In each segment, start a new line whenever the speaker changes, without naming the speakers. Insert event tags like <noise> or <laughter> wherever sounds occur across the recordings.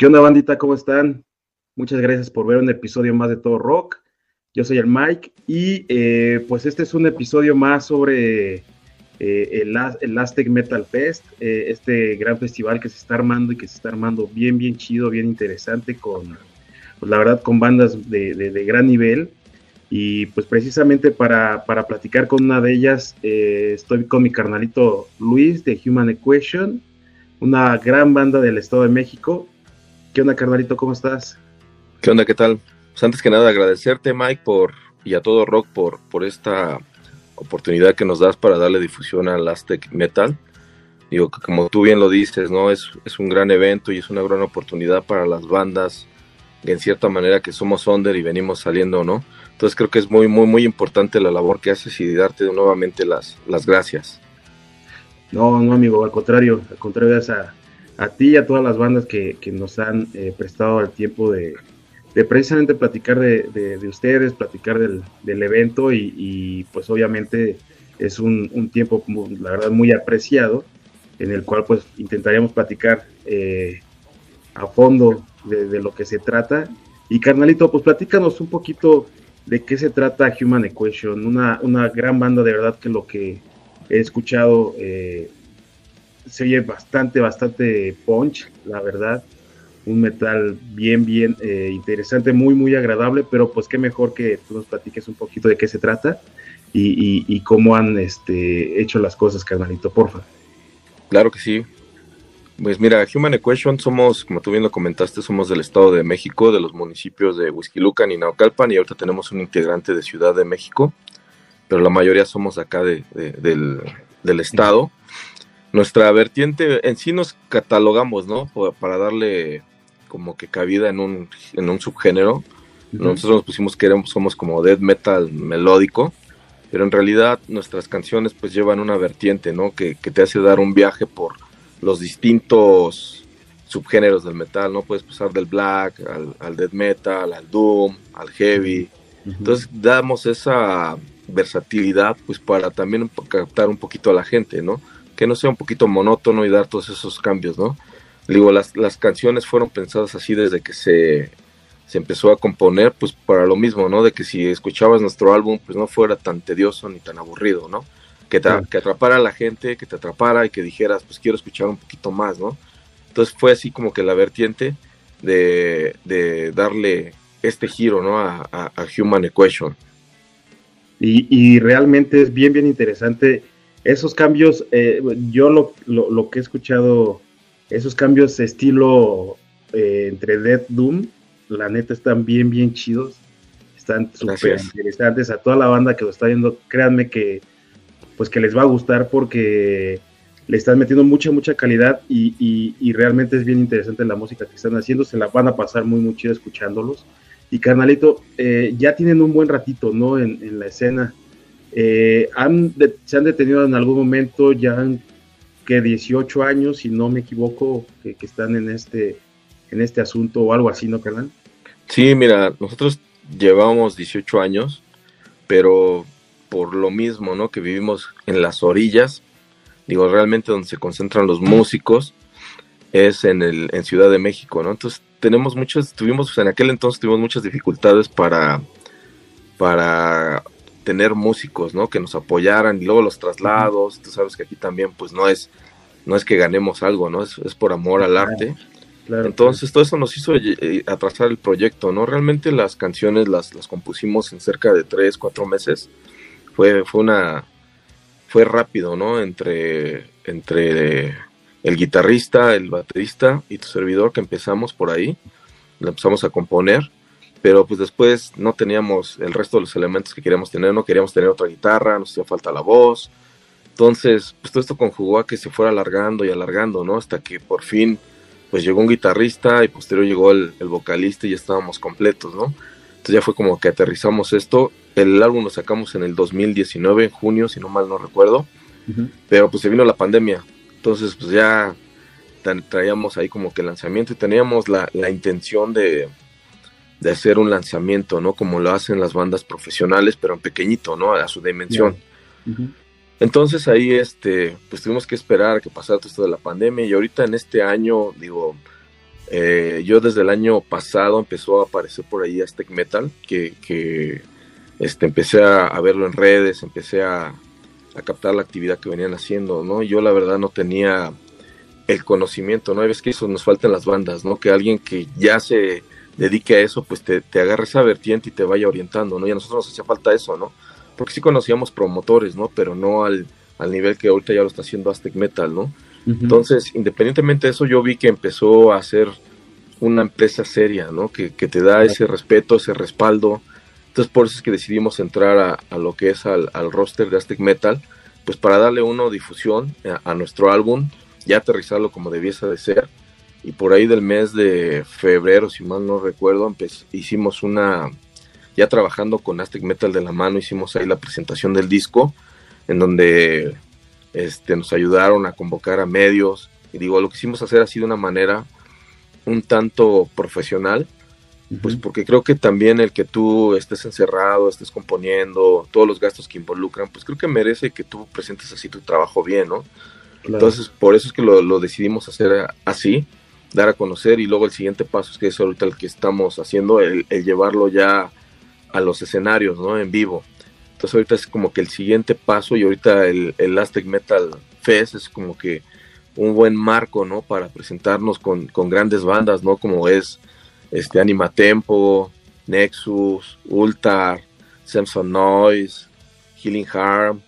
¿Qué onda, bandita? ¿Cómo están? Muchas gracias por ver un episodio más de Todo Rock. Yo soy el Mike y eh, pues este es un episodio más sobre eh, el, Aztec Metal Fest, eh, este gran festival que se está armando y que se está armando bien, bien chido, bien interesante, con, pues, la verdad, con bandas de, de, gran nivel. Y pues precisamente para, para, platicar con una de ellas, estoy con mi carnalito Luis de Human Equation, una gran banda del Estado de México. ¿Qué onda, carnalito? ¿Cómo estás?
¿Qué onda? ¿Qué tal? Pues antes que nada, agradecerte, Mike, por y a todo Rock por, por esta oportunidad que nos das para darle difusión al Aztec Metal. Digo que como tú bien lo dices, ¿no? Es, es un gran evento y es una gran oportunidad para las bandas en cierta manera que somos under y venimos saliendo, ¿no? Entonces creo que es muy, muy, muy importante la labor que haces y darte nuevamente las, las gracias.
No, no, amigo, al contrario, al contrario, de esa a ti y a todas las bandas que, nos han eh, prestado el tiempo de, precisamente platicar de, ustedes, platicar del, evento y, pues obviamente es un, tiempo, la verdad, muy apreciado en el cual pues intentaríamos platicar eh, a fondo de, lo que se trata. Y carnalito, pues platícanos un poquito de qué se trata Human Equation, una, una gran banda de verdad que lo que he escuchado eh, se oye bastante, bastante punch, la verdad. Un metal bien, bien eh, interesante, muy, muy agradable, pero pues qué mejor que tú nos platiques un poquito de qué se trata y, cómo han este, hecho las cosas, carnalito, porfa.
Claro que sí. Pues mira, Human Equation somos, como tú bien lo comentaste, somos del Estado de México, de los municipios de Huizquilucan y Naucalpan, y ahorita tenemos un integrante de Ciudad de México, pero la mayoría somos acá de, del, del Estado. Nuestra vertiente en sí nos catalogamos, ¿no? Para darle como que cabida en un, en un subgénero. Nosotros nos pusimos que éramos, somos como death metal melódico, pero en realidad nuestras canciones pues llevan una vertiente, ¿no? Que, te hace dar un viaje por los distintos subgéneros del metal, ¿no? Puedes pasar del black al, al death metal, al doom, al heavy. Entonces damos esa versatilidad pues para también captar un poquito a la gente, ¿no? Que no sea un poquito monótono y dar todos esos cambios, ¿no? Digo, las, las canciones fueron pensadas así desde que se, empezó a componer, pues para lo mismo, ¿no? De que si escuchabas nuestro álbum, pues no fuera tan tedioso ni tan aburrido, ¿no? Que, te, que atrapara a la gente, que te atrapara y que dijeras, pues quiero escuchar un poquito más, ¿no? Entonces fue así como que la vertiente de, de darle este giro, ¿no? A, a, Human Equation.
Y, y, realmente es bien, bien interesante esos cambios, eh, yo lo, lo, que he escuchado, esos cambios estilo eh, entre Dead Doom, la neta están bien, bien chidos. Están súper interesantes. A toda la banda que lo está viendo, créanme que pues que les va a gustar porque le están metiendo mucha, mucha calidad y, y, realmente es bien interesante la música que están haciendo. Se la van a pasar muy, muy chido escuchándolos. Y carnalito, eh, ya tienen un buen ratito, ¿no? En, en la escena. Eh, se han detenido en algún momento ya que 18 años, si no me equivoco, que, están en este, en este asunto o algo así, ¿no, carnal?
Sí, mira, nosotros llevamos 18 años, pero por lo mismo, ¿no? Que vivimos en las orillas, digo, realmente donde se concentran los músicos es en, el, en Ciudad de México, ¿no? Entonces tenemos muchas, tuvimos, en aquel entonces tuvimos muchas dificultades para, para tener músicos, ¿no? Que nos apoyaran y luego los traslados, tú sabes que aquí también pues no es, no es que ganemos algo, ¿no? Es, por amor al arte. Entonces todo eso nos hizo eh, eh, atrasar el proyecto, ¿no? Realmente las canciones las, las compusimos en cerca de tres, cuatro meses. Fue, fue una, fue rápido, ¿no? Entre, entre el guitarrista, el baterista y tu servidor que empezamos por ahí, empezamos a componer pero pues después no teníamos el resto de los elementos que queríamos tener, no queríamos tener otra guitarra, nos hacía falta la voz. Entonces, pues todo esto conjugó a que se fuera alargando y alargando, ¿no? Hasta que por fin, pues llegó un guitarrista y posterior llegó el, vocalista y ya estábamos completos, ¿no? Entonces ya fue como que aterrizamos esto. El álbum lo sacamos en el 2019, en junio, si no mal no recuerdo. Pero pues se vino la pandemia. Entonces, pues ya traíamos ahí como que el lanzamiento y teníamos la, la intención de, de hacer un lanzamiento, ¿no? Como lo hacen las bandas profesionales, pero en pequeñito, ¿no? A su dimensión. Entonces ahí, este, pues tuvimos que esperar a que pasara todo esto de la pandemia y ahorita en este año, digo, Eh, yo desde el año pasado empezó a aparecer por ahí Aztec Metal, que, que este, empecé a, verlo en redes, empecé a, a, captar la actividad que venían haciendo, ¿no? Yo la verdad no tenía el conocimiento, ¿no? Hay veces que eso nos falta en las bandas, ¿no? Que alguien que ya se dedique a eso, pues te, te agarre esa vertiente y te vaya orientando, ¿no? Y a nosotros nos hacía falta eso, ¿no? Porque sí conocíamos promotores, ¿no? Pero no al, al nivel que ahorita ya lo está haciendo Aztec Metal, ¿no? Entonces, independientemente de eso, yo vi que empezó a ser una empresa seria, ¿no? Que, que te da ese respeto, ese respaldo. Entonces, por eso es que decidimos entrar a, a lo que es al, al, roster de Aztec Metal, pues para darle uno difusión a, a, nuestro álbum, ya aterrizarlo como debiese de ser. Y por ahí del mes de febrero, si mal no recuerdo, hicimos una, ya trabajando con Aztec Metal de la mano, hicimos ahí la presentación del disco, en donde este, nos ayudaron a convocar a medios. Y digo, lo que hicimos hacer así de una manera un tanto profesional, pues porque creo que también el que tú estés encerrado, estés componiendo, todos los gastos que involucran, pues creo que merece que tú presentes así tu trabajo bien, ¿no? Entonces, por eso es que lo, decidimos hacer así, dar a conocer y luego el siguiente paso es que es ahorita el que estamos haciendo, el, llevarlo ya a los escenarios, ¿no? En vivo. Entonces ahorita es como que el siguiente paso y ahorita el, el Aztec Metal Fest es como que un buen marco, ¿no? Para presentarnos con, con grandes bandas, ¿no? Como es este Anima Tempo, Nexus, Ultar, Samson Noise, Healing Harm,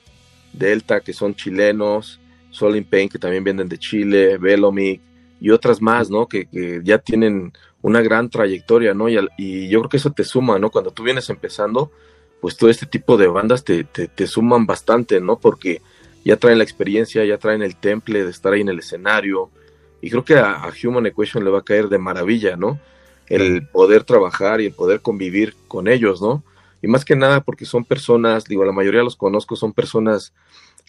Delta, que son chilenos, Soul in Pain, que también vienen de Chile, Velomic, y otras más, ¿no? Que, que, ya tienen una gran trayectoria, ¿no? Y, y, yo creo que eso te suma, ¿no? Cuando tú vienes empezando, pues todo este tipo de bandas te, te, suman bastante, ¿no? Porque ya traen la experiencia, ya traen el temple de estar ahí en el escenario. Y creo que a, Human Equation le va a caer de maravilla, ¿no? El poder trabajar y el poder convivir con ellos, ¿no? Y más que nada porque son personas, digo, la mayoría los conozco, son personas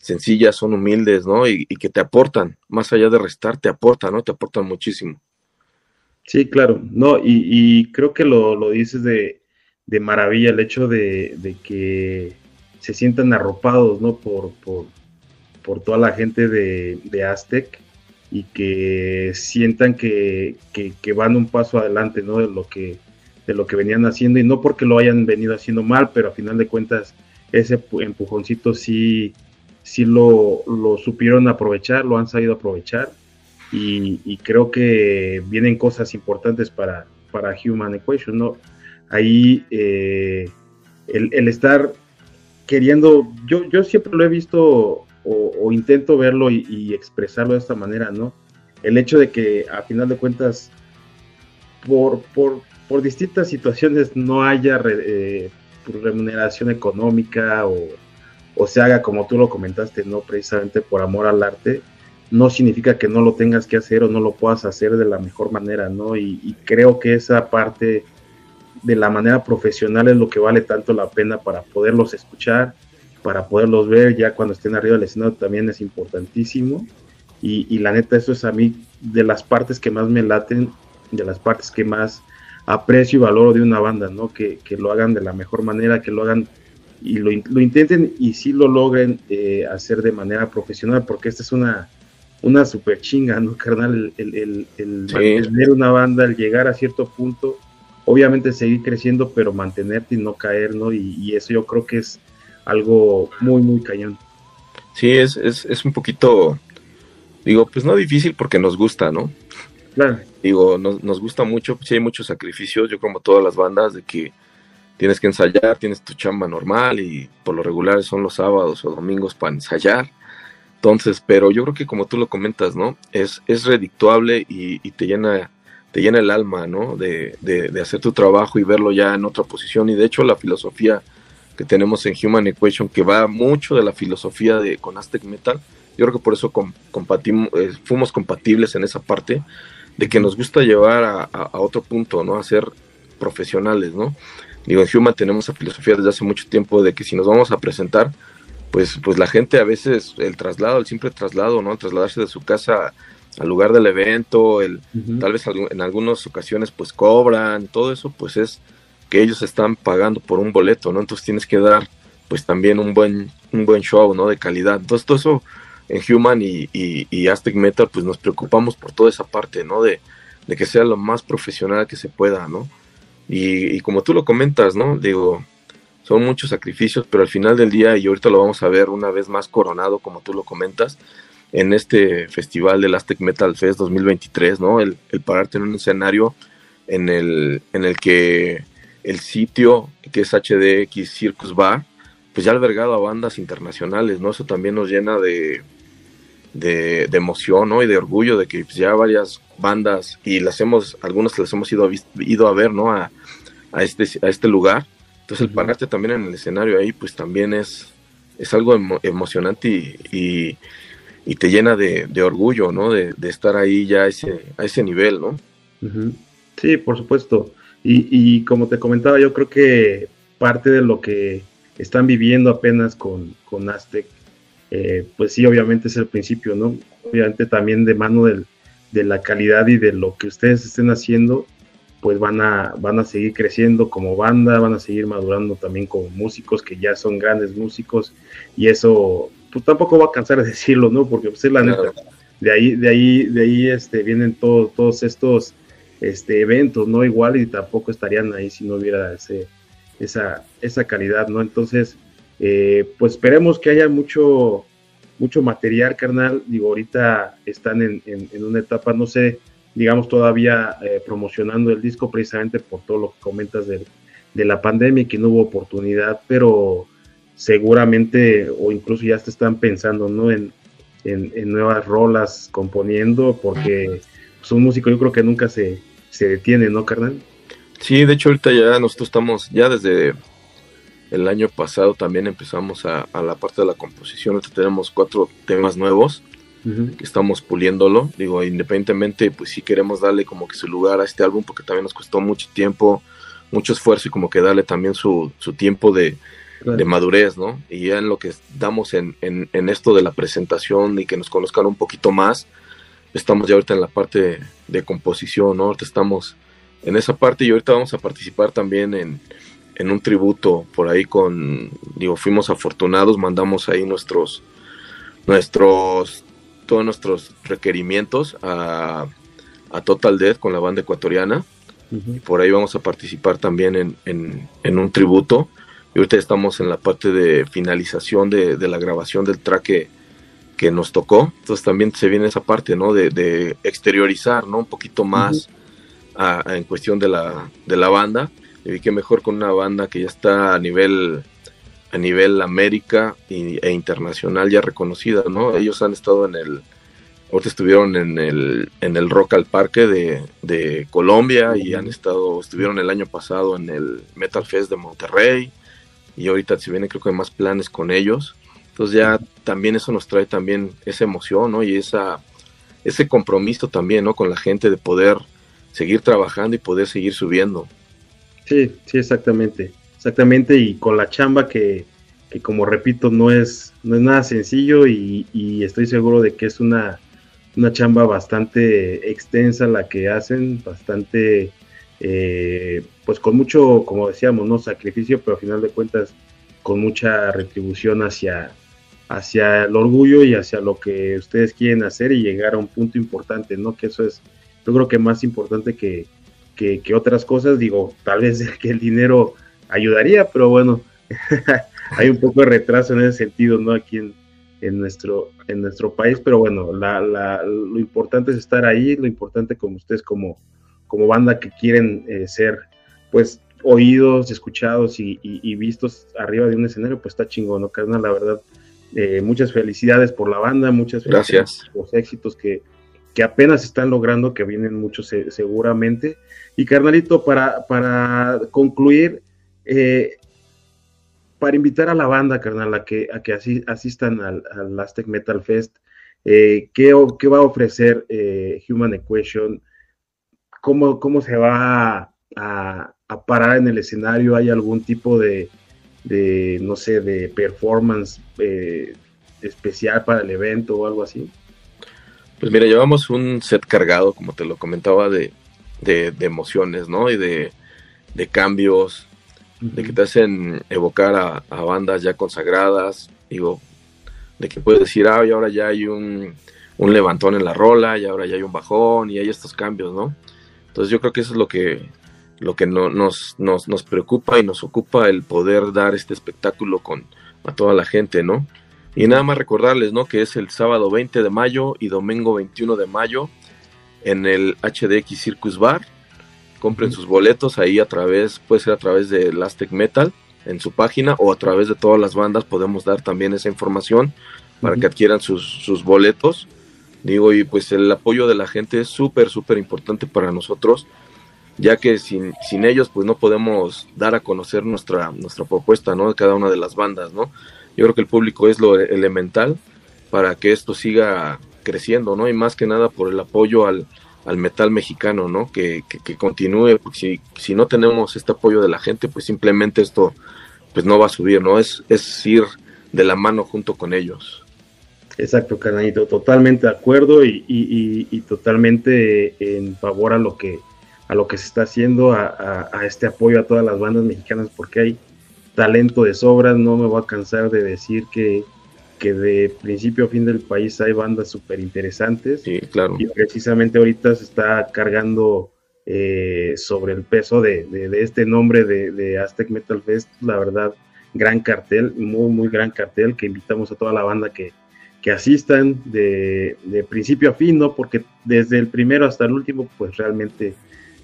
sencillas, son humildes, ¿no? Y, que te aportan, más allá de restar, te aportan, ¿no? Te aportan muchísimo.
Sí, claro, no, y, y creo que lo, lo dices de, de maravilla el hecho de, que se sientan arropados ¿no? por, por, toda la gente de, de, Aztec y que sientan que, van un paso adelante ¿no? de, lo que, de lo que venían haciendo y no porque lo hayan venido haciendo mal, pero a final de cuentas ese empujoncito sí, sí lo, lo supieron aprovechar, lo han sabido aprovechar y, creo que vienen cosas importantes para, para Human Equation, ¿no? ahí eh, el, estar queriendo, yo, yo siempre lo he visto o, intento verlo y, expresarlo de esta manera, ¿no? El hecho de que a final de cuentas, por, por, por distintas situaciones no haya eh, remuneración económica o, o, se haga como tú lo comentaste, no precisamente por amor al arte, no significa que no lo tengas que hacer o no lo puedas hacer de la mejor manera, ¿no? Y, y creo que esa parte de la manera profesional es lo que vale tanto la pena para poderlos escuchar, para poderlos ver ya cuando estén arriba del escenario también es importantísimo. Y, la neta, eso es a mí de las partes que más me laten, de las partes que más aprecio y valoro de una banda, ¿no? Que, lo hagan de la mejor manera, que lo hagan y lo, intenten y sí lo logren eh, hacer de manera profesional, porque esta es una, una super chinga, ¿no, <laughs> carnal? El, el, el, mantener una banda, el llegar a cierto punto obviamente seguir creciendo, pero mantenerte y no caer, ¿no? Y, eso yo creo que es algo muy, muy cañón.
Sí, es, es, es, un poquito, digo, pues no difícil porque nos gusta, ¿no? Claro. Digo, nos, nos gusta mucho, sí hay muchos sacrificios, yo como todas las bandas, de que tienes que ensayar, tienes tu chamba normal y por lo regular son los sábados o domingos para ensayar. Entonces, pero yo creo que como tú lo comentas, ¿no? Es, es redictuable y, te llena te llena el alma, ¿no? De, de, hacer tu trabajo y verlo ya en otra posición. Y de hecho la filosofía que tenemos en Human Equation, que va mucho de la filosofía de con Aztec Metal, yo creo que por eso compatimos, eh, fuimos compatibles en esa parte, de que nos gusta llevar a, a, otro punto, ¿no? A ser profesionales, ¿no? Digo, en Human tenemos esa filosofía desde hace mucho tiempo de que si nos vamos a presentar, pues, pues la gente a veces, el traslado, el simple traslado, ¿no? trasladarse de su casa al lugar del evento, el, tal vez en algunas ocasiones pues cobran, todo eso pues es que ellos están pagando por un boleto, ¿no? Entonces tienes que dar pues también un buen, un buen show, ¿no? De calidad. Entonces todo eso en Human y, y, Aztec Metal pues nos preocupamos por toda esa parte, ¿no? De, de que sea lo más profesional que se pueda, ¿no? Y, y, como tú lo comentas, ¿no? Digo, son muchos sacrificios, pero al final del día, y ahorita lo vamos a ver una vez más coronado, como tú lo comentas, en este festival del Aztec Metal Fest 2023, ¿no? El, el pararte en un escenario en el, en el que el sitio, que es HDX Circus Bar, pues ya ha albergado a bandas internacionales, ¿no? Eso también nos llena de, de, emoción, ¿no? Y de orgullo de que pues, ya varias bandas, y las hemos, algunas las hemos ido a, ido a ver, ¿no? A, a, este, a este lugar. Entonces el pararte también en el escenario ahí, pues también es, es algo emocionante y, y, te llena de, de orgullo, ¿no? De, de, estar ahí ya a ese, a ese nivel, ¿no?
Sí, por supuesto. Y, y como te comentaba, yo creo que parte de lo que están viviendo apenas con, con Aztec, eh, pues sí, obviamente es el principio, ¿no? Obviamente también de mano del, de la calidad y de lo que ustedes estén haciendo, pues van a, van a seguir creciendo como banda, van a seguir madurando también como músicos que ya son grandes músicos y eso, pues tampoco va a cansar de <laughs> decirlo, ¿no? Porque pues es la neta, de ahí, de ahí, de ahí este, vienen todos, todos estos este, eventos, ¿no? Igual y tampoco estarían ahí si no hubiera ese, esa, esa calidad, ¿no? Entonces, eh, pues esperemos que haya mucho, mucho material, carnal. Digo, ahorita están en, en, una etapa, no sé, digamos, todavía eh, promocionando el disco precisamente por todo lo que comentas de, de la pandemia y que no hubo oportunidad, pero seguramente o incluso ya te están pensando, ¿no? En, en, en nuevas rolas componiendo, porque pues, un músico yo creo que nunca se, se detiene, ¿no, carnal?
Sí, de hecho ahorita ya nosotros estamos, ya desde el año pasado también empezamos a, la parte de la composición, ahorita tenemos cuatro temas nuevos que estamos puliéndolo, digo, independientemente, pues sí queremos darle como que su lugar a este álbum porque también nos costó mucho tiempo, mucho esfuerzo y como que darle también su, su tiempo de, de madurez, ¿no? Y ya en lo que damos en, en, en, esto de la presentación y que nos conozcan un poquito más, estamos ya ahorita en la parte de, composición, ¿no? Ahorita estamos en esa parte y ahorita vamos a participar también en, en un tributo por ahí con, digo, fuimos afortunados, mandamos ahí nuestros, nuestros, todos nuestros requerimientos a, a Total Death con la banda ecuatoriana. y por ahí vamos a participar también en, en, en, un tributo. Y ahorita estamos en la parte de finalización de, de la grabación del track que, que nos tocó. Entonces también se viene esa parte, ¿no? De, de exteriorizar, ¿no? Un poquito más a, a, en cuestión de la, de la banda. Y que mejor con una banda que ya está a nivel a nivel América e internacional ya reconocida, ¿no? Ellos han estado en el, ahorita estuvieron en el, en el Rock al Parque de, de Colombia y han estado, estuvieron el año pasado en el Metal Fest de Monterrey y ahorita se vienen creo que más planes con ellos. Entonces ya también eso nos trae también esa emoción, ¿no? Y esa, ese compromiso también, ¿no? Con la gente de poder seguir trabajando y poder seguir subiendo.
Sí, sí, exactamente. Exactamente, y con la chamba que, que como repito, no es, no es nada sencillo y, estoy seguro de que es una, una, chamba bastante extensa la que hacen, bastante, eh, pues con mucho, como decíamos, no sacrificio, pero al final de cuentas con mucha retribución hacia, hacia el orgullo y hacia lo que ustedes quieren hacer y llegar a un punto importante, ¿no? Que eso es, yo creo que más importante que, que, otras cosas, digo, tal vez <laughs> que el dinero ayudaría, pero bueno, <laughs> hay un poco de retraso en ese sentido, ¿no? Aquí en, en nuestro, en nuestro país, pero bueno, la, la, lo importante es estar ahí, lo importante como ustedes como, como banda que quieren eh, ser, pues, oídos, escuchados y, y, y, vistos arriba de un escenario, pues está chingón, ¿no, carnal? La verdad, eh, muchas felicidades por la banda, muchas
Gracias.
por los éxitos que, que apenas están logrando, que vienen muchos seguramente. Y carnalito, para, para concluir, eh, para invitar a la banda, carnal, a que, a que asistan al, Aztec Metal Fest, eh, ¿qué, ¿qué, va a ofrecer eh, Human Equation? ¿Cómo, ¿Cómo se va a, a, parar en el escenario? ¿Hay algún tipo de, de no sé, de performance eh, especial para el evento o algo así?
Pues mira, llevamos un set cargado, como te lo comentaba, de, de, de emociones, ¿no? Y de, de cambios, uh -huh. de que te hacen evocar a, a, bandas ya consagradas, digo, de que puedes decir, ah, y ahora ya hay un, un levantón en la rola y ahora ya hay un bajón y hay estos cambios, ¿no? Entonces yo creo que eso es lo que, lo que no, nos, nos, nos preocupa y nos ocupa el poder dar este espectáculo con a toda la gente, ¿no? Y nada más recordarles, ¿no? Que es el sábado 20 de mayo y domingo 21 de mayo en el HDX Circus Bar. Compren sus boletos ahí a través, puede ser a través de Aztec Metal en su página o a través de todas las bandas podemos dar también esa información para que adquieran sus, sus boletos. Digo, y pues el apoyo de la gente es súper, súper importante para nosotros, ya que sin, sin ellos pues no podemos dar a conocer nuestra, nuestra propuesta, ¿no? De cada una de las bandas, ¿no? Yo creo que el público es lo elemental para que esto siga creciendo, ¿no? Y más que nada por el apoyo al, al metal mexicano, ¿no? Que, que, continúe, porque si, si, no tenemos este apoyo de la gente, pues simplemente esto pues no va a subir, ¿no? Es, es ir de la mano junto con ellos.
Exacto, carnalito, totalmente de acuerdo y, y, totalmente en favor a lo que a lo que se está haciendo, a, a, este apoyo a todas las bandas mexicanas, porque hay talento de sobra, no me voy a cansar de decir que, que de principio a fin del país hay bandas súper interesantes.
Sí, claro.
Y precisamente ahorita se está cargando eh, sobre el peso de, de, este nombre de, de, Aztec Metal Fest, la verdad, gran cartel, muy, muy gran cartel, que invitamos a toda la banda que, que asistan de, de principio a fin, ¿no? Porque desde el primero hasta el último, pues realmente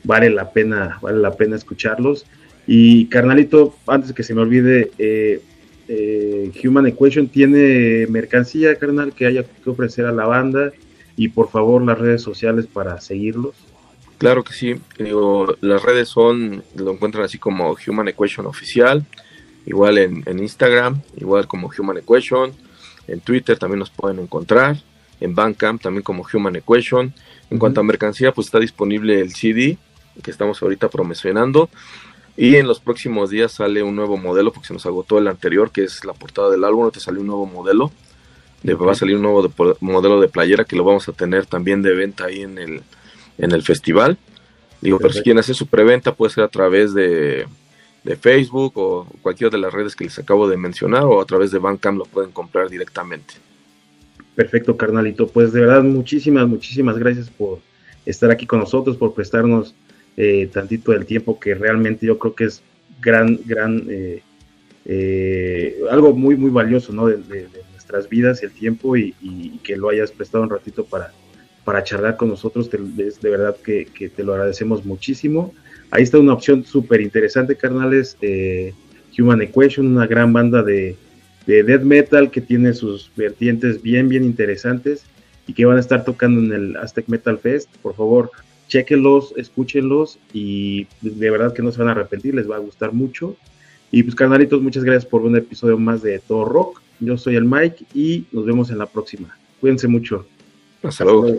vale la pena, vale la pena escucharlos. Y carnalito, antes que se me olvide, eh, eh, Human Equation tiene mercancía, carnal, que haya que ofrecer a la banda. Y por favor las redes sociales para seguirlos.
Claro que sí, digo, las redes son, lo encuentran así como Human Equation Oficial, igual en, Instagram, igual como Human Equation, en Twitter también nos pueden encontrar, en Bandcamp también como Human Equation. En cuanto a mercancía, pues está disponible el CD que estamos ahorita promocionando y en los próximos días sale un nuevo modelo, porque se nos agotó el anterior, que es la portada del álbum, te salió un nuevo modelo. De, va a salir un nuevo modelo de playera que lo vamos a tener también de venta ahí en el, en el festival. Digo, pero si quieren hacer su preventa puede ser a través de, de, Facebook o cualquiera de las redes que les acabo de mencionar o a través de Bandcamp lo pueden comprar directamente.
Perfecto, carnalito. Pues de verdad, muchísimas, muchísimas gracias por estar aquí con nosotros, por prestarnos eh, tantito del tiempo que realmente yo creo que es gran, gran, eh, eh, algo muy, muy valioso, ¿no? De, nuestras vidas, el tiempo y, que lo hayas prestado un ratito para, para charlar con nosotros, de verdad que, te lo agradecemos muchísimo. Ahí está una opción súper interesante, carnales, Human Equation, una gran banda de, de death metal que tiene sus vertientes bien, bien interesantes y que van a estar tocando en el Aztec Metal Fest. Por favor, chequenlos, escúchenlos y de verdad que no se van a arrepentir, les va a gustar mucho. Y pues carnalitos, muchas gracias por un episodio más de Todo Rock. Yo soy el Mike y nos vemos en la próxima. Cuídense mucho.
Hasta luego.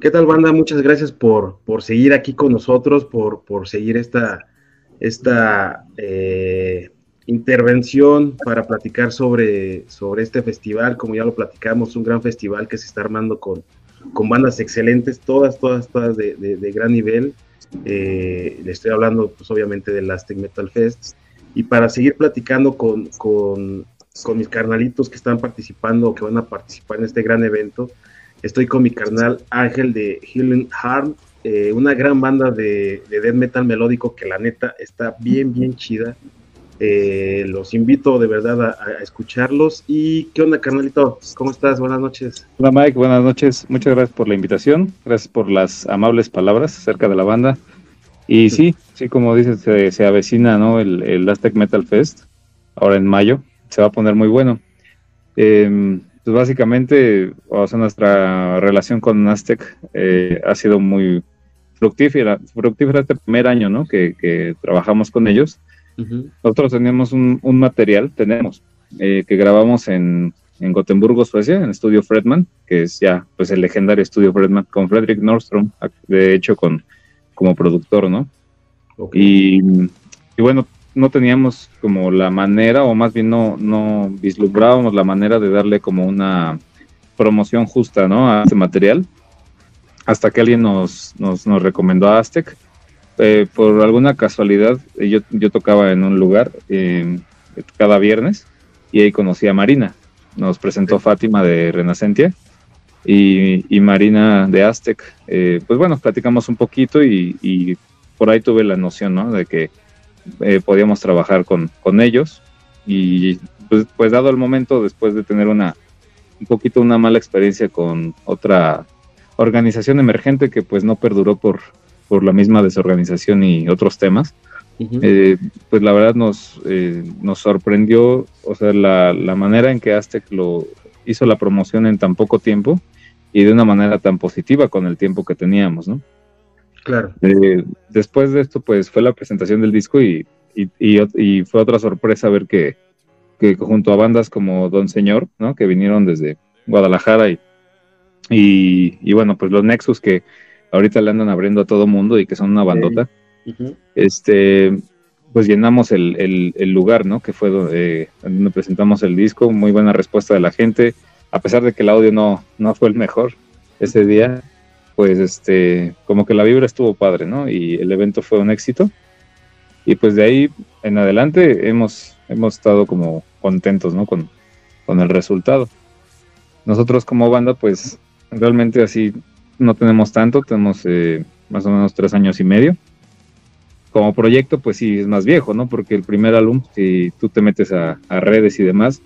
¿Qué tal, banda? Muchas gracias por, por seguir aquí con nosotros, por, por seguir esta, esta eh, intervención para platicar sobre, sobre este festival. Como ya lo platicamos, un gran festival que se está armando con, con bandas excelentes, todas, todas, todas de, de, gran nivel. Eh, le estoy hablando, pues obviamente, del Aztec Metal Fest. Y para seguir platicando con, con, con mis carnalitos que están participando, que van a participar en este gran evento, Estoy con mi carnal Ángel de Healing Harm, eh, una gran banda de, de death metal melódico que la neta está bien, bien chida. Eh, los invito de verdad a, escucharlos. ¿Y qué onda, carnalito? ¿Cómo estás? Buenas noches.
Hola, Mike. Buenas noches. Muchas gracias por la invitación. Gracias por las amables palabras acerca de la banda. Y sí, sí, como dices, se, avecina ¿no? el, el Aztec Metal Fest, ahora en mayo. Se va a poner muy bueno. Em, pues básicamente, o sea, nuestra relación con Aztec eh, ha sido muy fructífera, fructífera este primer año, ¿no? Que, que trabajamos con ellos nosotros teníamos un, material, tenemos, eh, que grabamos en, en Gotemburgo, Suecia, en el estudio Fredman, que es ya pues el legendario estudio Fredman, con Frederick Nordstrom, de hecho con como productor, ¿no? Y, bueno, no teníamos como la manera, o más bien no, no vislumbrábamos la manera de darle como una promoción justa, ¿no? A este material, hasta que alguien nos, nos, nos recomendó a Aztec eh, por alguna casualidad, yo, yo tocaba en un lugar eh, cada viernes y ahí conocí a Marina. Nos presentó Fátima de Renacentia y, Marina de Aztec. Eh, pues bueno, platicamos un poquito y, por ahí tuve la noción ¿no? de que podíamos trabajar con, con ellos. Y pues, pues, dado el momento, después de tener una un poquito una mala experiencia con otra organización emergente que pues no perduró por por la misma desorganización y otros temas, eh, pues la verdad nos, eh, nos sorprendió, o sea, la, la, manera en que Aztec lo hizo la promoción en tan poco tiempo y de una manera tan positiva con el tiempo que teníamos, ¿no?
Claro.
Eh, después de esto, pues fue la presentación del disco y, y, y, fue otra sorpresa ver que, que, junto a bandas como Don Señor, ¿no? Que vinieron desde Guadalajara y, y, bueno, pues los Nexus que ahorita le andan abriendo a todo mundo y que son una bandota. Este, pues llenamos el, el, lugar, ¿no? Que fue donde, donde, presentamos el disco, muy buena respuesta de la gente, a pesar de que el audio no, no fue el mejor ese día, pues este, como que la vibra estuvo padre, ¿no? Y el evento fue un éxito. Y pues de ahí en adelante hemos, hemos estado como contentos, ¿no? Con, con el resultado. Nosotros como banda, pues realmente así no tenemos tanto, tenemos eh, más o menos tres años y medio. Como proyecto, pues sí, es más viejo, ¿no? Porque el primer álbum, si tú te metes a, redes y demás,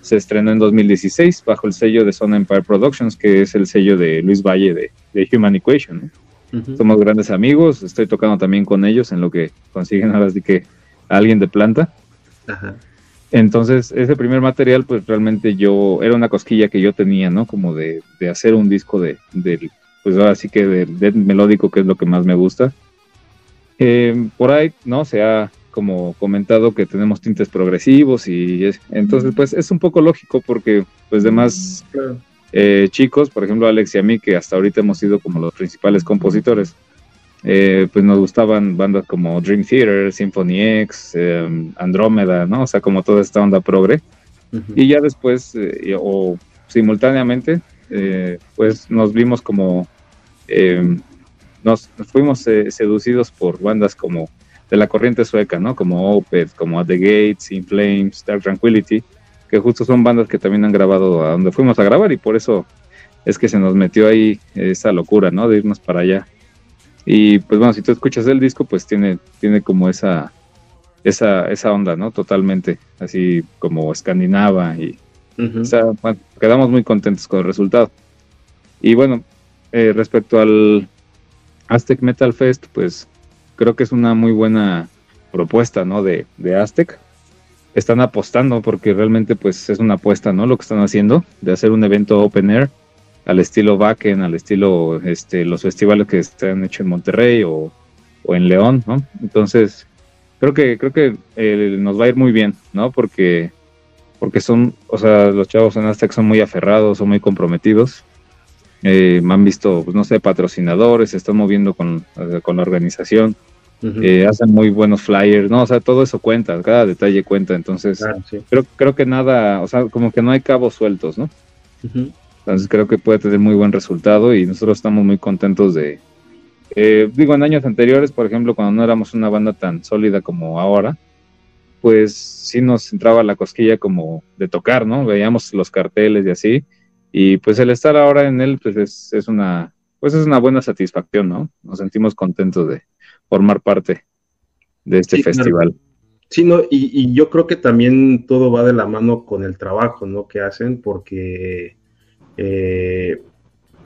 se estrenó en 2016 bajo el sello de Zona Empire Productions, que es el sello de Luis Valle de, Human Equation. Somos grandes amigos, estoy tocando también con ellos en lo que consiguen ahora sí que alguien de planta. Ajá. Entonces, ese primer material, pues realmente yo, era una cosquilla que yo tenía, ¿no? Como de, de hacer un disco de, de, pues ahora sí que de, melódico, que es lo que más me gusta. Eh, por ahí, ¿no? Se ha como comentado que tenemos tintes progresivos y entonces, pues es un poco lógico porque, pues, demás eh, chicos, por ejemplo, Alex y a mí, que hasta ahorita hemos sido como los principales compositores, eh, pues nos gustaban bandas como Dream Theater, Symphony X, em, Andrómeda, ¿no? O sea, como toda esta onda progre. Y ya después, eh, o simultáneamente, pues nos vimos como, em, nos, fuimos seducidos por bandas como de la corriente sueca, ¿no? Como Opeth, como At the Gates, In Flames, Dark Tranquility, que justo son bandas que también han grabado a donde fuimos a grabar y por eso es que se nos metió ahí esa locura, ¿no? De irnos para allá. Y pues bueno, si tú escuchas el disco, pues tiene, tiene como esa, esa, esa onda, ¿no? Totalmente, así como escandinava y quedamos muy contentos con el resultado. Y bueno, eh, respecto al Aztec Metal Fest, pues creo que es una muy buena propuesta, ¿no? De, de Aztec. Están apostando porque realmente pues es una apuesta, ¿no? Lo que están haciendo de hacer un evento open air al estilo Backen, al estilo este, los festivales que están hechos en Monterrey o, en León, ¿no? Entonces, creo que, creo que eh, nos va a ir muy bien, ¿no? Porque, porque son, o sea, los chavos en Aztec son muy aferrados, son muy comprometidos. Eh, me han visto, pues, no sé, patrocinadores, se están moviendo con, eh, la organización, hacen muy buenos flyers, ¿no? O sea, todo eso cuenta, cada detalle cuenta. Entonces, creo, creo que nada, o sea, como que no hay cabos sueltos, ¿no? Entonces creo que puede tener muy buen resultado y nosotros estamos muy contentos de... Eh, digo, en años anteriores, por ejemplo, cuando no éramos una banda tan sólida como ahora, pues sí nos entraba la cosquilla como de tocar, ¿no? Veíamos los carteles y así. Y pues el estar ahora en él, pues es, es una, pues es una buena satisfacción, ¿no? Nos sentimos contentos de formar parte de este festival.
Sí, no, y, yo creo que también todo va de la mano con el trabajo, ¿no? Que hacen, porque eh,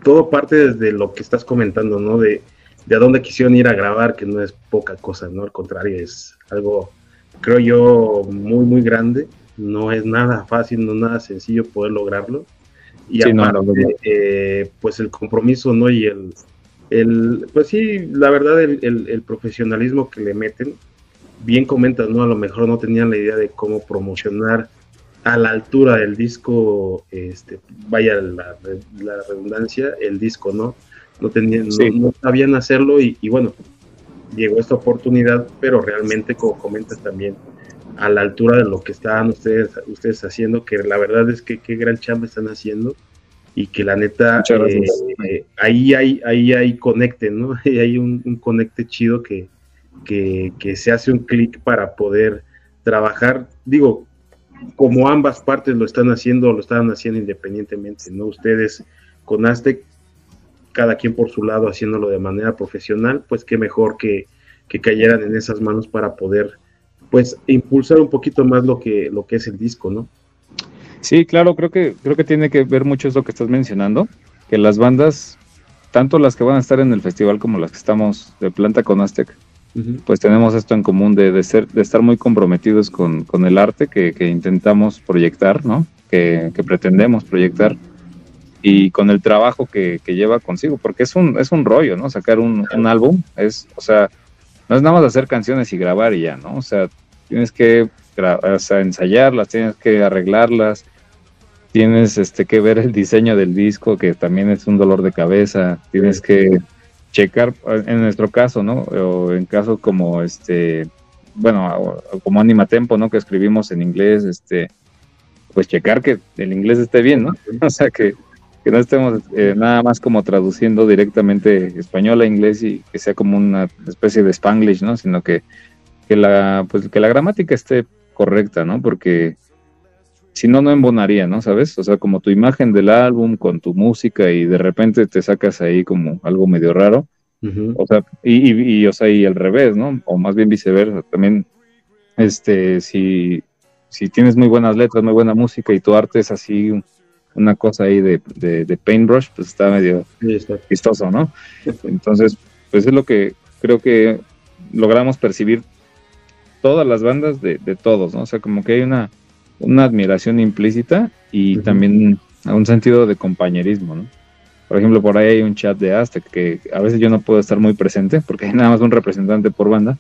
todo parte desde lo que estás comentando, ¿no? De, de a dónde quisieron ir a grabar, que no es poca cosa, ¿no? Al contrario, es algo, creo yo, muy, muy grande. No es nada fácil, no es nada sencillo poder lograrlo. Y aparte, eh, pues el compromiso, ¿no? Y el, el pues sí, la verdad, el, el profesionalismo que le meten, bien comentas, ¿no? A lo mejor no tenían la idea de cómo promocionar a la altura del disco, este, vaya la, redundancia, el disco, ¿no? No, tenían, no, sabían hacerlo y, bueno, llegó esta oportunidad, pero realmente, como comentas también, a la altura de lo que estaban ustedes, ustedes haciendo, que la verdad es que qué gran chamba están haciendo y que la neta, eh, ahí hay, ahí hay conecte, ¿no? <laughs> Ahí hay un, un conecte chido que, que, se hace un clic para poder trabajar, digo, como ambas partes lo están haciendo, lo están haciendo independientemente, ¿no? Ustedes con Aztec, cada quien por su lado haciéndolo de manera profesional, pues qué mejor que, que cayeran en esas manos para poder, pues, impulsar un poquito más lo que, lo que es el disco, ¿no?
Sí, claro, creo que, creo que tiene que ver mucho eso que estás mencionando, que las bandas, tanto las que van a estar en el festival como las que estamos de planta con Aztec, pues tenemos esto en común de, ser, de estar muy comprometidos con, el arte que, intentamos proyectar, ¿no? Que, pretendemos proyectar y con el trabajo que, lleva consigo, porque es un, es un rollo, ¿no? Sacar un, álbum es, o sea, no es nada más hacer canciones y grabar y ya, ¿no? O sea, tienes que ensayarlas, tienes que arreglarlas, tienes este que ver el diseño del disco, que también es un dolor de cabeza, tienes que checar, en nuestro caso, ¿no? O en caso como este, bueno, como Anima Tempo, ¿no? Que escribimos en inglés, este, pues checar que el inglés esté bien, ¿no? <laughs> O sea, que, que no estemos eh, nada más como traduciendo directamente español a inglés y que sea como una especie de spanglish, ¿no? Sino que, que la, pues que la gramática esté correcta, ¿no? Porque si no, no embonaría, ¿no? ¿Sabes? O sea, como tu imagen del álbum con tu música y de repente te sacas ahí como algo medio raro. O sea, y, y, o sea, y al revés, ¿no? O más bien viceversa. También, este, si, si tienes muy buenas letras, muy buena música y tu arte es así una cosa ahí de, de, paintbrush, pues está medio vistoso, ¿no? <laughs> Entonces, pues es lo que creo que logramos percibir todas las bandas de, de todos, ¿no? O sea, como que hay una una admiración implícita y también un sentido de compañerismo, ¿no? Por ejemplo, por ahí hay un chat de Aztec que a veces yo no puedo estar muy presente porque hay nada más un representante por banda,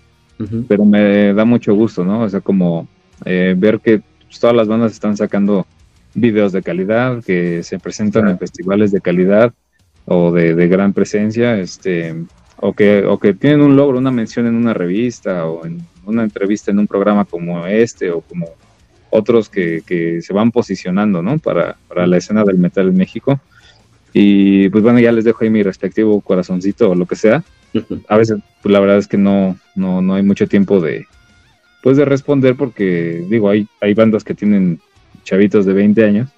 pero me da mucho gusto, ¿no? O sea, como eh, ver que pues, todas las bandas están sacando videos de calidad, que se presentan en festivales de calidad o de, de, gran presencia, este, o que, o que tienen un logro, una mención en una revista o en una entrevista en un programa como este o como otros que, que se van posicionando, ¿no? Para, para, la escena del metal en México. Y pues bueno, ya les dejo ahí mi respectivo corazoncito o lo que sea. A veces, pues la verdad es que no, no, no hay mucho tiempo de, pues de responder porque, digo, hay, hay bandas que tienen chavitos de 20 años.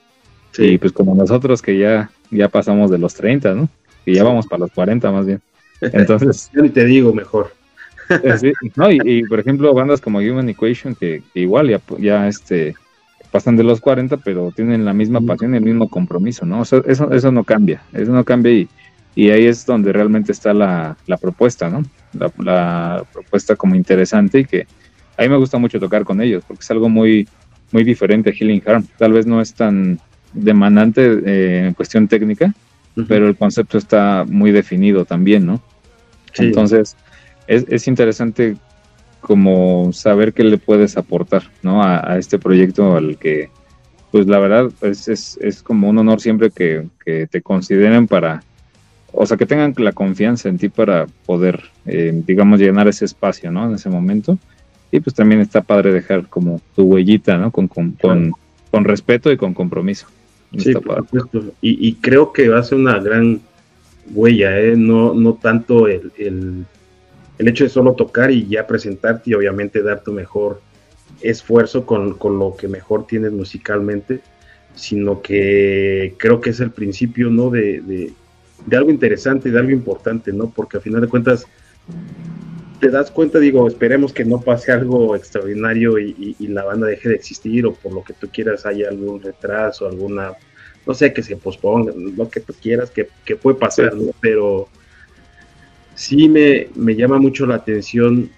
Sí. Y pues como nosotros que ya, ya pasamos de los 30, ¿no? Y ya vamos para los 40 más bien. <laughs> Entonces...
Yo ni te digo mejor.
No, y, por ejemplo, bandas como Human Equation, que, igual ya, ya este, pasan de los 40, pero tienen la misma pasión y el mismo compromiso, ¿no? eso, eso no cambia, eso no cambia y, y ahí es donde realmente está la, la propuesta, ¿no? La, propuesta como interesante y que a mí me gusta mucho tocar con ellos, porque es algo muy, muy diferente a Healing Harm. Tal vez no es tan demandante eh, en cuestión técnica, pero el concepto está muy definido también, ¿no? Entonces, es, es interesante como saber qué le puedes aportar ¿no? a, este proyecto al que, pues la verdad, es, es, es como un honor siempre que, te consideren para, o sea, que tengan la confianza en ti para poder, eh, digamos, llenar ese espacio, ¿no? En ese momento. Y pues también está padre dejar como tu huellita, ¿no? Con, con, con, respeto y con compromiso.
Sí, y, y, creo que va a ser una gran huella, ¿eh? No, no tanto el, el el hecho de solo tocar y ya presentarte y obviamente dar tu mejor esfuerzo con, lo que mejor tienes musicalmente, sino que creo que es el principio, ¿no? De, de, algo interesante, de algo importante, ¿no? Porque al final de cuentas, te das cuenta, digo, esperemos que no pase algo extraordinario y, la banda deje de existir o por lo que tú quieras haya algún retraso, alguna, no sé, que se posponga, lo que tú quieras, que, puede pasar, ¿no? Pero sí me, me, llama mucho la atención,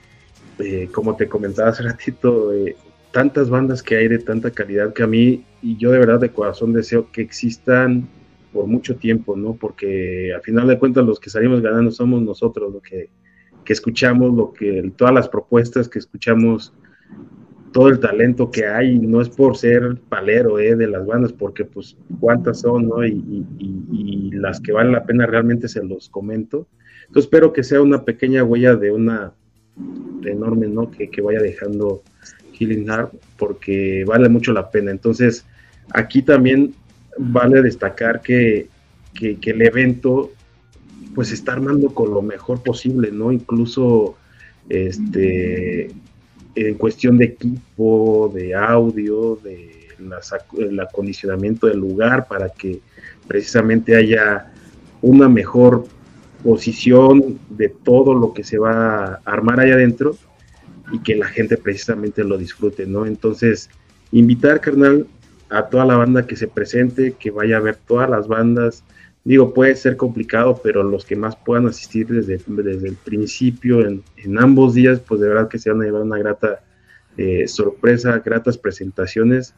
eh, como te comentaba hace <laughs> ratito, eh, tantas bandas que hay de tanta calidad que a mí, y yo de verdad de corazón deseo que existan por mucho tiempo, ¿no? Porque al final de cuentas los que salimos ganando somos nosotros, lo que que escuchamos, lo que todas las propuestas que escuchamos, todo el talento que hay, no es por ser palero eh, de las bandas, porque pues cuántas son, ¿no? Y, las que valen la pena realmente se los comento. Entonces espero que sea una pequeña huella de una enorme, ¿no? Que, vaya dejando Healing Heart, porque vale mucho la pena. Entonces, aquí también vale destacar que, que, que el evento pues está armando con lo mejor posible, ¿no? Incluso este en cuestión de equipo, de audio, de el acondicionamiento del lugar para que precisamente haya una mejor posición de todo lo que se va a armar allá adentro y que la gente precisamente lo disfrute, ¿no? Entonces, invitar, carnal, a toda la banda que se presente, que vaya a ver todas las bandas, Digo, puede ser complicado, pero los que más puedan asistir desde, desde el principio, en, ambos días, pues de verdad que se van a llevar una grata eh, sorpresa, gratas presentaciones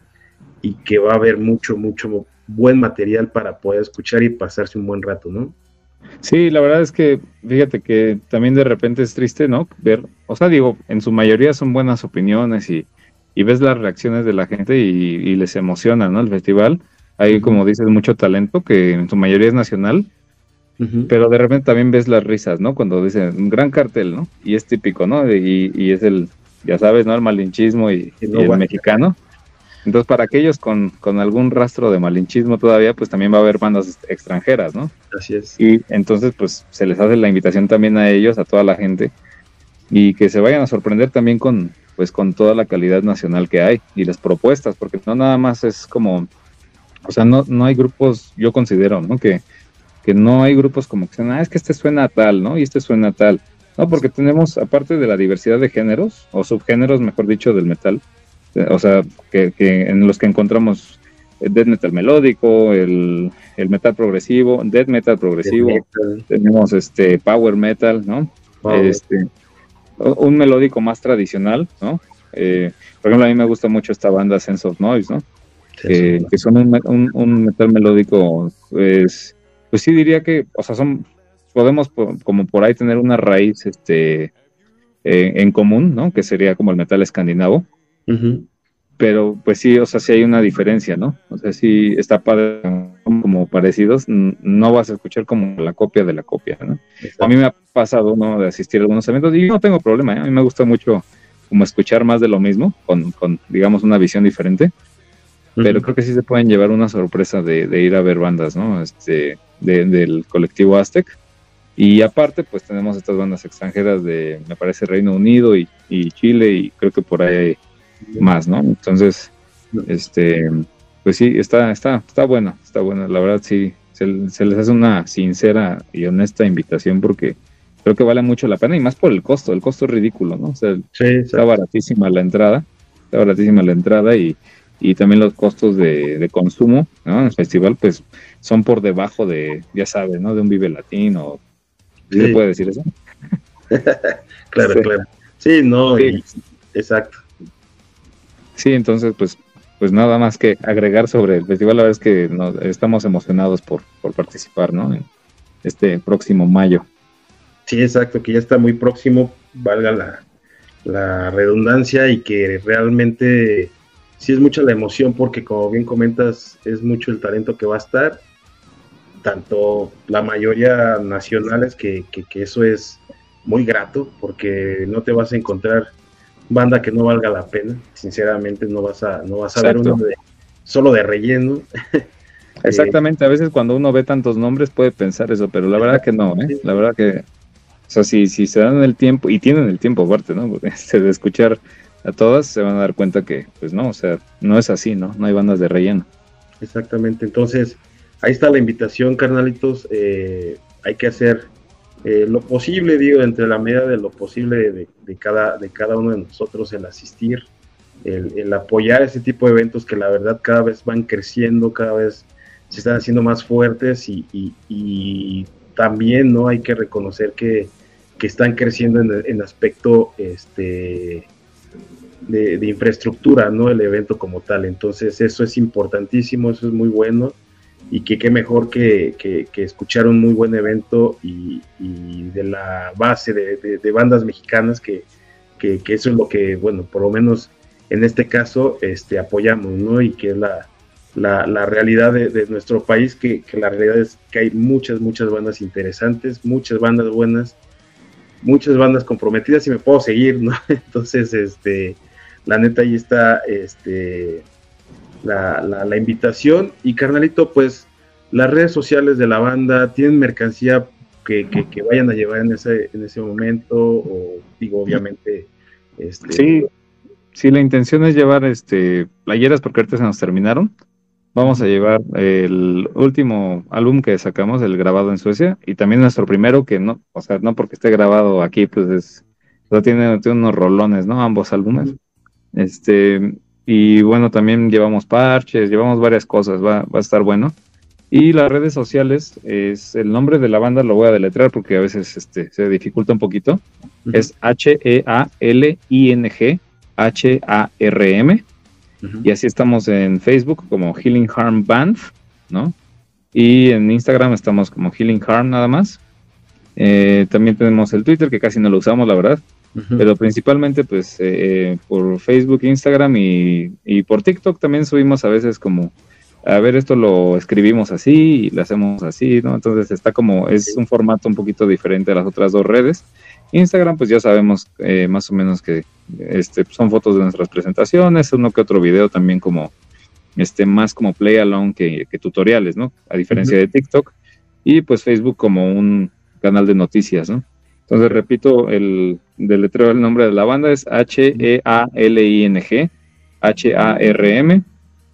y que va a haber mucho, mucho buen material para poder escuchar y pasarse un buen rato, ¿no?
Sí, la verdad es que fíjate que también de repente es triste, ¿no? Ver, o sea, digo, en su mayoría son buenas opiniones y, y ves las reacciones de la gente y, y les emociona, ¿no? El festival hay, como dices, mucho talento que en su mayoría es nacional, pero de repente también ves las risas, ¿no? Cuando dicen un gran cartel, ¿no? Y es típico, ¿no? Y, y es el, ya sabes, ¿no? El malinchismo y, el mexicano. Entonces, para aquellos con, con, algún rastro de malinchismo todavía, pues también va a haber bandas extranjeras, ¿no?
Así es.
Y entonces, pues se les hace la invitación también a ellos, a toda la gente, y que se vayan a sorprender también con, pues, con toda la calidad nacional que hay y las propuestas, porque no nada más es como o sea, no, no hay grupos, yo considero, ¿no? Que, que no hay grupos como que dicen, ah, es que este suena tal, ¿no? Y este suena tal. No, porque tenemos, aparte de la diversidad de géneros, o subgéneros, mejor dicho, del metal, o sea, que, en los que encontramos el death metal melódico, el, metal progresivo, death metal progresivo, tenemos este power metal, ¿no? Este, un melódico más tradicional, ¿no? Eh, por ejemplo, a mí me gusta mucho esta banda Sense of Noise, ¿no? que son un, metal melódico, pues, pues sí diría que, o sea, son, podemos como por ahí tener una raíz este, eh, en común, ¿no? Que sería como el metal escandinavo. Pero pues sí, o sea, sí hay una diferencia, ¿no? O sea, sí está padre como parecidos, no vas a escuchar como la copia de la copia, ¿no? A mí me ha pasado, ¿no? De asistir a algunos eventos y yo no tengo problema, ¿eh? a mí me gusta mucho como escuchar más de lo mismo, con, con digamos, una visión diferente pero creo que sí se pueden llevar una sorpresa de, ir a ver bandas, ¿no? Este, del colectivo Aztec. Y aparte, pues tenemos estas bandas extranjeras de, me parece, Reino Unido y, Chile y creo que por ahí más, ¿no? Entonces, este, pues sí, está, está, está bueno, está bueno. La verdad sí, se, les hace una sincera y honesta invitación porque creo que vale mucho la pena y más por el costo, el costo es ridículo, ¿no? O sea, está baratísima la entrada, está baratísima la entrada y y también los costos de, consumo ¿no? en el festival pues son por debajo de, ya sabes, ¿no? De un Vive Latino. ¿Sí se puede decir eso? <laughs>
claro, claro. Sí, no, exacto.
Sí, entonces pues pues nada más que agregar sobre el festival, la verdad es que nos, estamos emocionados por, por participar, ¿no? En este próximo mayo.
Sí, exacto, que ya está muy próximo, valga la, la redundancia y que realmente sí es mucha la emoción porque como bien comentas, es mucho el talento que va a estar, tanto la mayoría nacionales, que, que, eso es muy grato porque no te vas a encontrar banda que no valga la pena, sinceramente no vas a, no vas a ver uno de, solo de relleno. <laughs>
Exactamente, a veces cuando uno ve tantos nombres puede pensar eso, pero la verdad que no, ¿eh? la verdad que, o sea, si, si se dan el tiempo, y tienen el tiempo aparte, ¿no? Porque, <laughs> de escuchar a todas se van a dar cuenta que, pues no, o sea, no es así, ¿no? No hay bandas de relleno.
Exactamente, entonces ahí está la invitación, carnalitos. Eh, hay que hacer eh, lo posible, digo, entre la medida de lo posible de, cada, de cada uno de nosotros, el asistir, el, apoyar ese tipo de eventos que la verdad cada vez van creciendo, cada vez se están haciendo más fuertes y, también no hay que reconocer que, están creciendo en, en aspecto este, de, infraestructura, ¿no? El evento como tal. Entonces eso es importantísimo, eso es muy bueno y que qué mejor que, escuchar un muy buen evento y, de la base de, bandas mexicanas que, eso es lo que, bueno, por lo menos en este caso este, apoyamos, ¿no? Y que es la, la, realidad de, nuestro país, que, que, la realidad es que hay muchas, muchas bandas interesantes, muchas bandas buenas, muchas bandas comprometidas y me puedo seguir, ¿no? <laughs> Entonces, este, la neta ahí está este, la, la, invitación. Y carnalito, pues las redes sociales de la banda tienen mercancía que, que, vayan a llevar en ese, en ese momento, o digo, obviamente.
Este, sí, sí, la intención es llevar este playeras porque ahorita se nos terminaron. Vamos a llevar el último álbum que sacamos, el grabado en Suecia, y también nuestro primero, que no, o sea, no porque esté grabado aquí, pues es, tiene, tiene unos rolones, ¿no? Ambos álbumes. Este, y bueno, también llevamos parches, llevamos varias cosas, va, va a estar bueno. Y las redes sociales, es el nombre de la banda lo voy a deletrear porque a veces este, se dificulta un poquito. Es H-E-A-L-I-N-G H-A-R-M. Y así estamos en Facebook como Healing Harm Band, ¿no? Y en Instagram estamos como Healing Harm nada más. Eh, también tenemos el Twitter que casi no lo usamos, la verdad pero principalmente pues eh, por Facebook, Instagram y, y, por TikTok también subimos a veces como, a ver, esto lo escribimos así y lo hacemos así, ¿no? Entonces está como, es un formato un poquito diferente a las otras dos redes. Instagram pues ya sabemos eh, más o menos que este, son fotos de nuestras presentaciones, uno que otro video también como, este, más como play along que, tutoriales, ¿no? A diferencia de TikTok. Y pues Facebook como un canal de noticias, ¿no? Entonces, repito, el deletreo del nombre de la banda es H-E-A-L-I-N-G, H-A-R-M,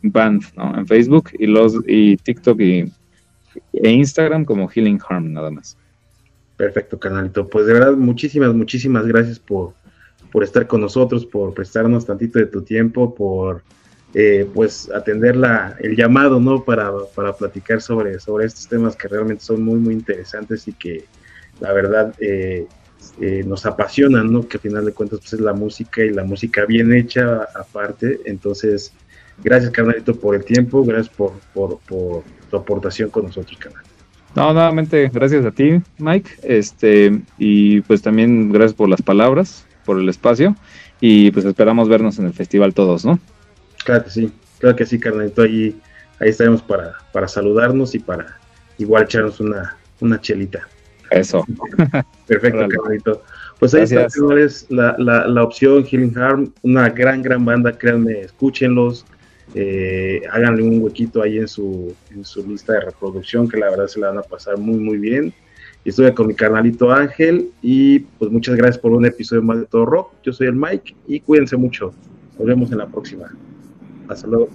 Band, ¿no? En Facebook y los y TikTok y, e Instagram como Healing Harm, nada más.
Perfecto, canalito. Pues de verdad, muchísimas, muchísimas gracias por, por estar con nosotros, por prestarnos tantito de tu tiempo, por eh, pues atender la, el llamado, ¿no? Para, para platicar sobre, sobre estos temas que realmente son muy, muy interesantes y que la verdad eh, eh, nos apasionan, ¿no? Que al final de cuentas pues, es la música y la música bien hecha aparte. Entonces, gracias, carnalito, por el tiempo, gracias por, por, tu aportación con nosotros, canal.
No, nuevamente, gracias a ti, Mike. Este, y pues también gracias por las palabras, por el espacio. Y pues esperamos vernos en el festival todos, ¿no?
Claro que sí, claro que sí, carnalito. Ahí, ahí estaremos para, para saludarnos y para igual echarnos una, una chelita.
Eso. <laughs>
Perfecto, Carlito. Pues ahí está, señores, la, la, la, opción Healing Harm, una gran, gran banda, créanme, escúchenlos, eh, háganle un huequito ahí en su, en su lista de reproducción, que la verdad se la van a pasar muy, muy bien. Y estoy con mi carnalito Ángel, y pues muchas gracias por un episodio más de Todo Rock. Yo soy el Mike, y cuídense mucho. Nos vemos en la próxima. Hasta luego.